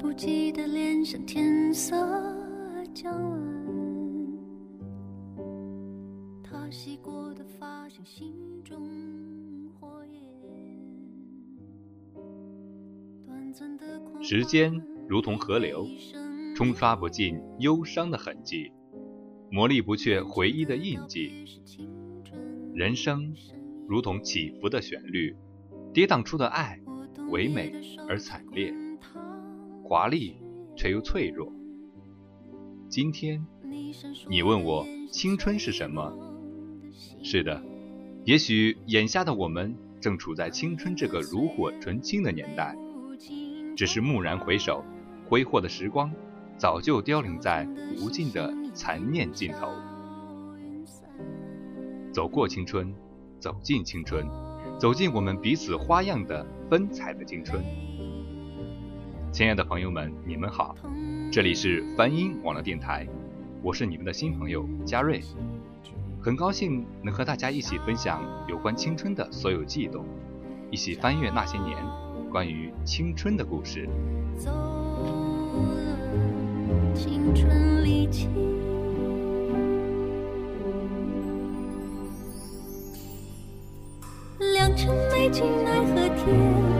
不羁的脸上天色将晚，他洗过的发像心中火焰。短暂的时间如同河流，冲刷不尽忧伤的痕迹，磨砺不却回忆的印记。人生如同起伏的旋律，跌宕出的爱，唯美而惨烈，华丽却又脆弱。今天，你问我青春是什么？是的，也许眼下的我们正处在青春这个炉火纯青的年代，只是蓦然回首，挥霍的时光早就凋零在无尽的残念尽头。走过青春，走进青春，走进我们彼此花样的纷彩的青春。亲爱的朋友们，你们好，这里是梵音网络电台，我是你们的新朋友嘉瑞，很高兴能和大家一起分享有关青春的所有悸动，一起翻阅那些年关于青春的故事。走了青春里情。良辰美景奈何天，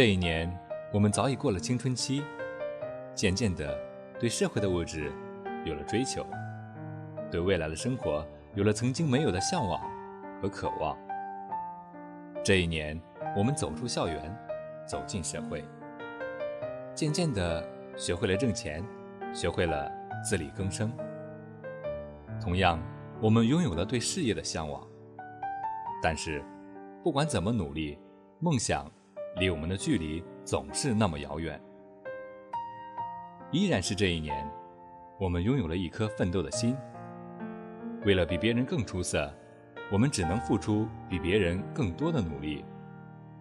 这一年，我们早已过了青春期，渐渐的，对社会的物质有了追求，对未来的生活有了曾经没有的向往和渴望。这一年，我们走出校园，走进社会，渐渐的学会了挣钱，学会了自力更生。同样，我们拥有了对事业的向往，但是，不管怎么努力，梦想离我们的距离总是那么遥远。依然是这一年，我们拥有了一颗奋斗的心。为了比别人更出色，我们只能付出比别人更多的努力，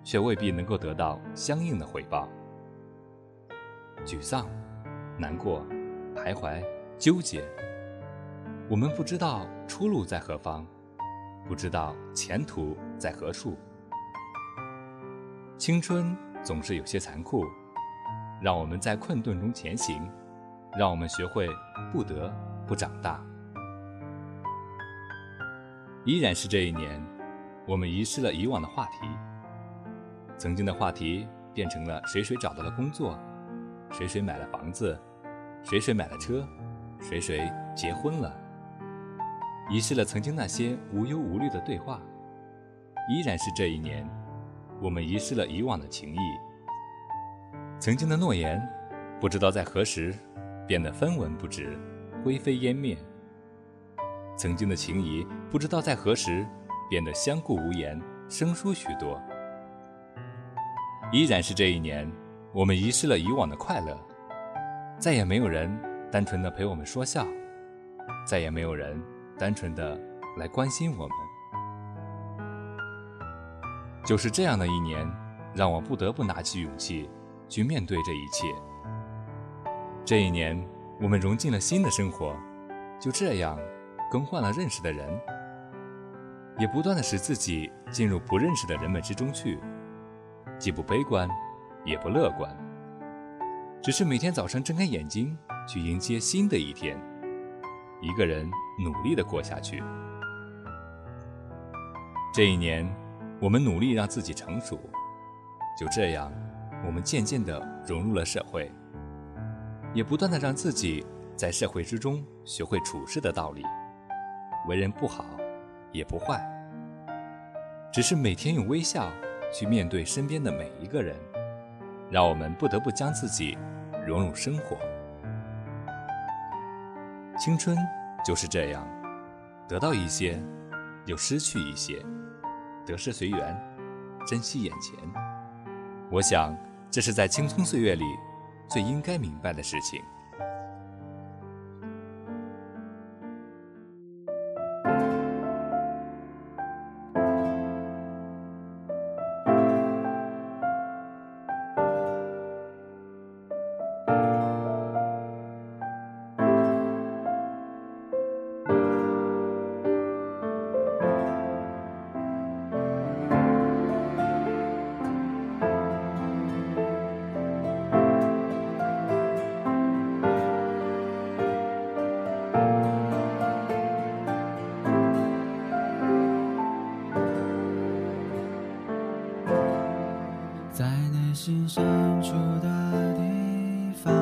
却未必能够得到相应的回报。沮丧、难过、徘徊、纠结，我们不知道出路在何方，不知道前途在何处。青春总是有些残酷，让我们在困顿中前行，让我们学会不得不长大。依然是这一年，我们遗失了以往的话题，曾经的话题变成了谁谁找到了工作，谁谁买了房子，谁谁买了车，谁谁结婚了。遗失了曾经那些无忧无虑的对话，依然是这一年。我们遗失了以往的情谊，曾经的诺言，不知道在何时变得分文不值，灰飞烟灭；曾经的情谊，不知道在何时变得相顾无言，生疏许多。依然是这一年，我们遗失了以往的快乐，再也没有人单纯的陪我们说笑，再也没有人单纯的来关心我们。就是这样的一年，让我不得不拿起勇气，去面对这一切。这一年，我们融进了新的生活，就这样更换了认识的人，也不断的使自己进入不认识的人们之中去，既不悲观，也不乐观，只是每天早上睁开眼睛去迎接新的一天，一个人努力的过下去。这一年，我们努力让自己成熟，就这样，我们渐渐地融入了社会，也不断地让自己在社会之中学会处事的道理，为人不好，也不坏，只是每天用微笑去面对身边的每一个人，让我们不得不将自己融入生活。青春就是这样，得到一些，又失去一些。得失随缘，珍惜眼前。我想，这是在青葱岁月里最应该明白的事情。心深处的地方，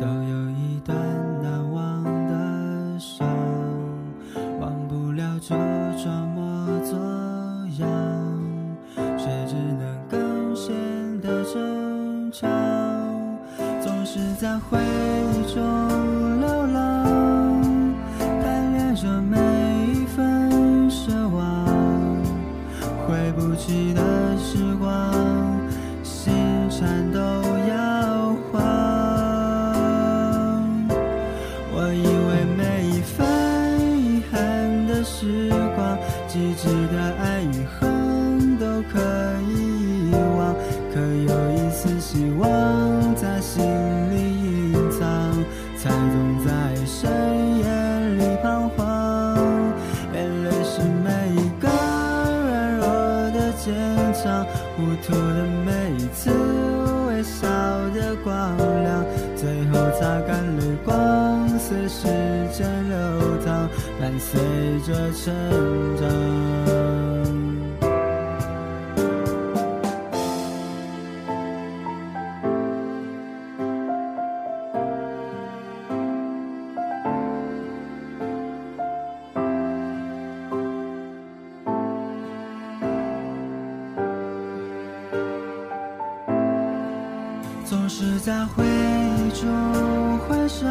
都有一段难忘的伤，忘不了就装模作样，却只能更显得正常。总是在回才总在深夜里彷徨。眼泪是每一个软弱的坚强，糊涂的每一次。微笑的光亮，最后擦干泪光，随时间流淌，伴随着成长。总是在回忆中回想，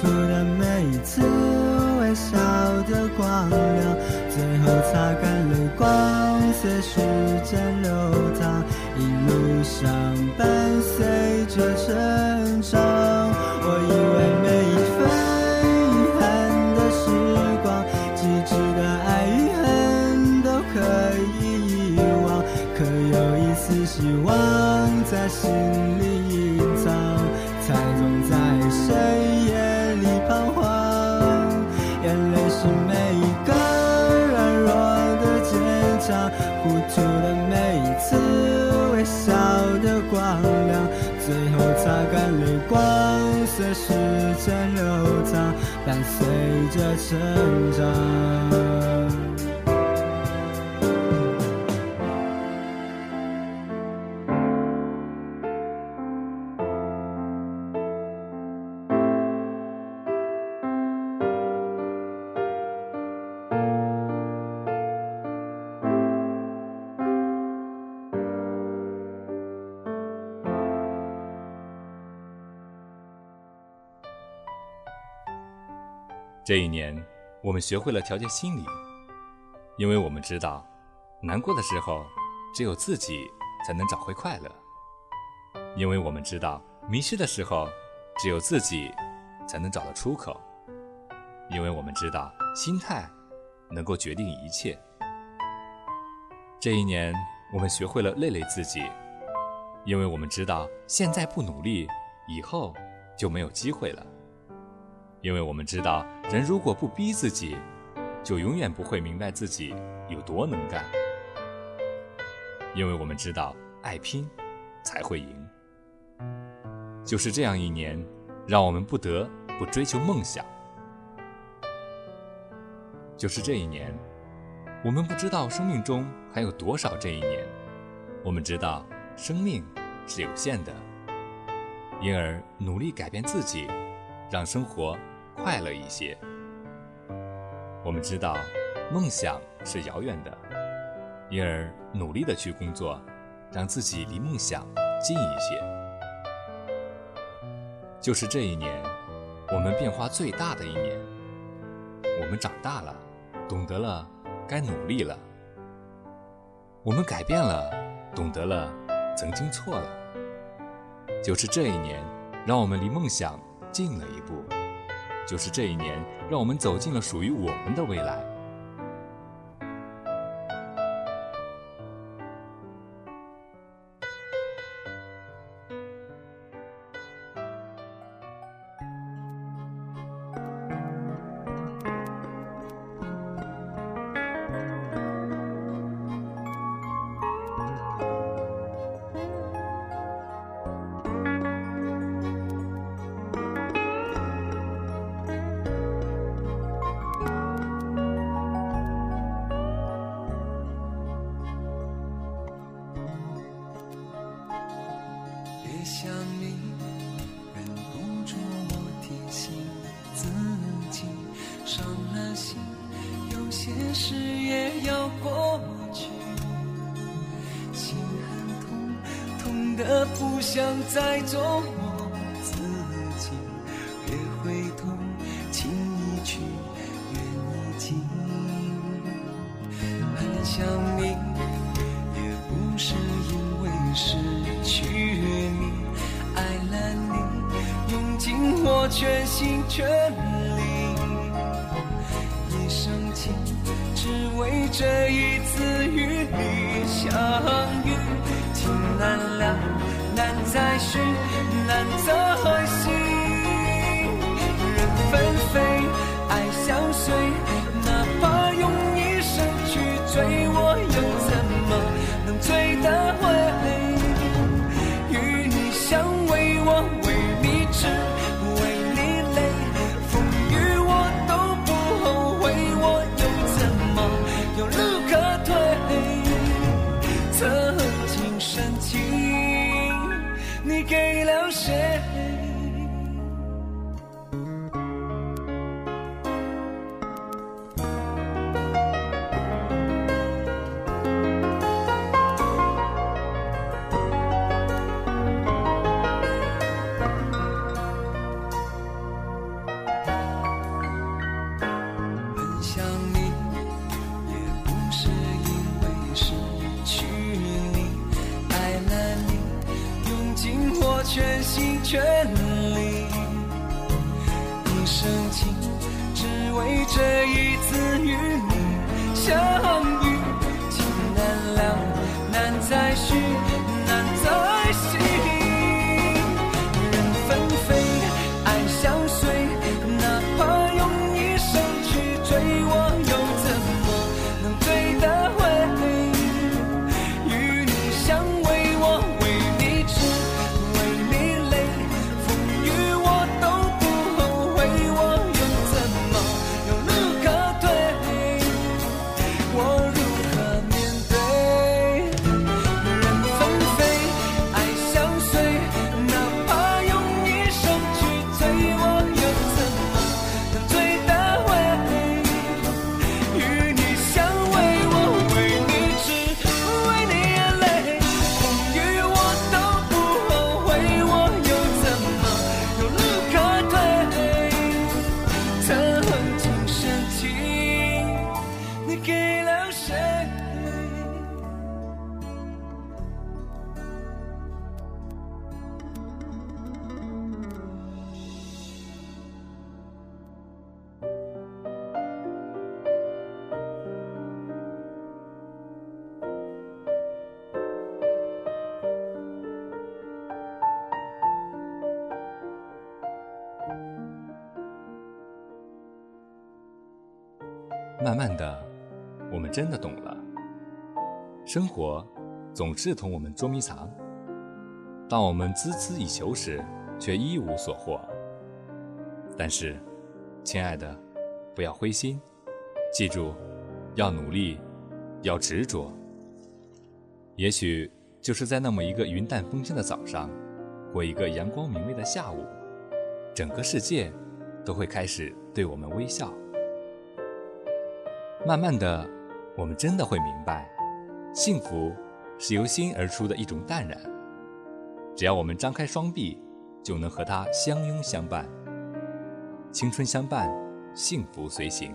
糊涂的每一次微笑的光亮，最后擦干泪光，随时间流淌，一路上伴随着成长。捕捉的每一次微笑的光亮，最后擦干泪光，随时间流淌，伴随着成长。这一年，我们学会了调节心理，因为我们知道，难过的时候，只有自己才能找回快乐；因为我们知道，迷失的时候，只有自己才能找到出口；因为我们知道，心态能够决定一切。这一年，我们学会了累累自己，因为我们知道，现在不努力，以后就没有机会了。因为我们知道，人如果不逼自己，就永远不会明白自己有多能干。因为我们知道，爱拼才会赢。就是这样一年，让我们不得不追求梦想。就是这一年，我们不知道生命中还有多少这一年，我们知道生命是有限的，因而努力改变自己。让生活快乐一些。我们知道梦想是遥远的，因而努力的去工作，让自己离梦想近一些。就是这一年，我们变化最大的一年。我们长大了，懂得了该努力了。我们改变了，懂得了曾经错了。就是这一年，让我们离梦想。近了一步，就是这一年，让我们走进了属于我们的未来。想你，也不是因为失去你，爱了你，用尽我全心全力，一生情，只为这一次与你相，全力，一生情，只为这一慢慢的，我们真的懂了。生活总是同我们捉迷藏，当我们孜孜以求时，却一无所获。但是，亲爱的，不要灰心，记住，要努力，要执着。也许就是在那么一个云淡风轻的早上，或一个阳光明媚的下午，整个世界都会开始对我们微笑。慢慢的，我们真的会明白，幸福是由心而出的一种淡然。只要我们张开双臂，就能和它相拥相伴。青春相伴，幸福随行。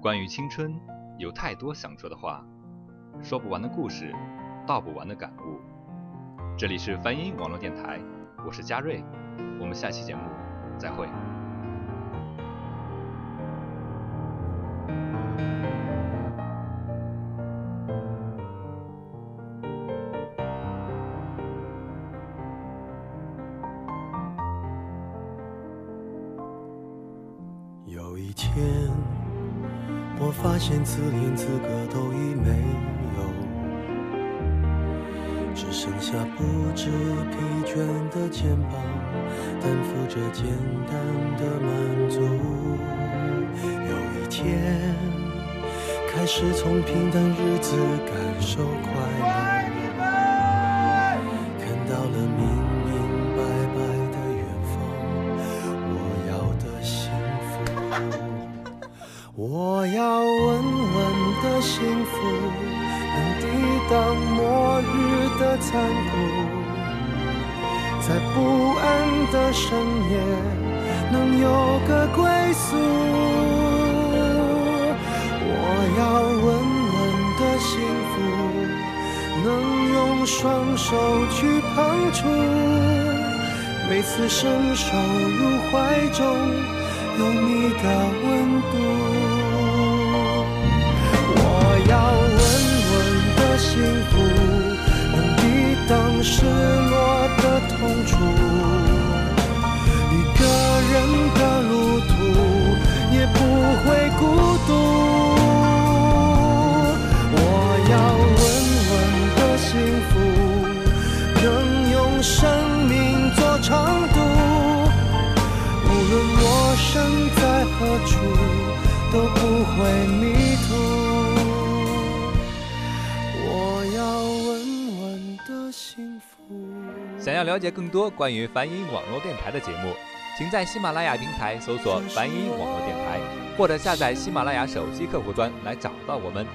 关于青春，有太多想说的话，说不完的故事，道不完的感悟。这里是梵音网络电台，我是嘉瑞，我们下期节目再会。倦的肩膀，担负着简单的满足。有一天，开始从平淡日子感受快乐，看到了明明白白的远方，我要的幸福。我要稳稳的幸福，能抵挡末日的残酷，的深夜能有个归宿。我要稳稳的幸福，能用双手去碰触，每次伸手入怀中有你的温度。我要稳稳的幸福，能抵挡失落的痛楚。何处，都不会迷途。我要稳稳的幸福。想要了解更多关于梵音网络电台的节目，请在喜马拉雅平台搜索“梵音网络电台”，或者下载喜马拉雅手机客户端来找到我们。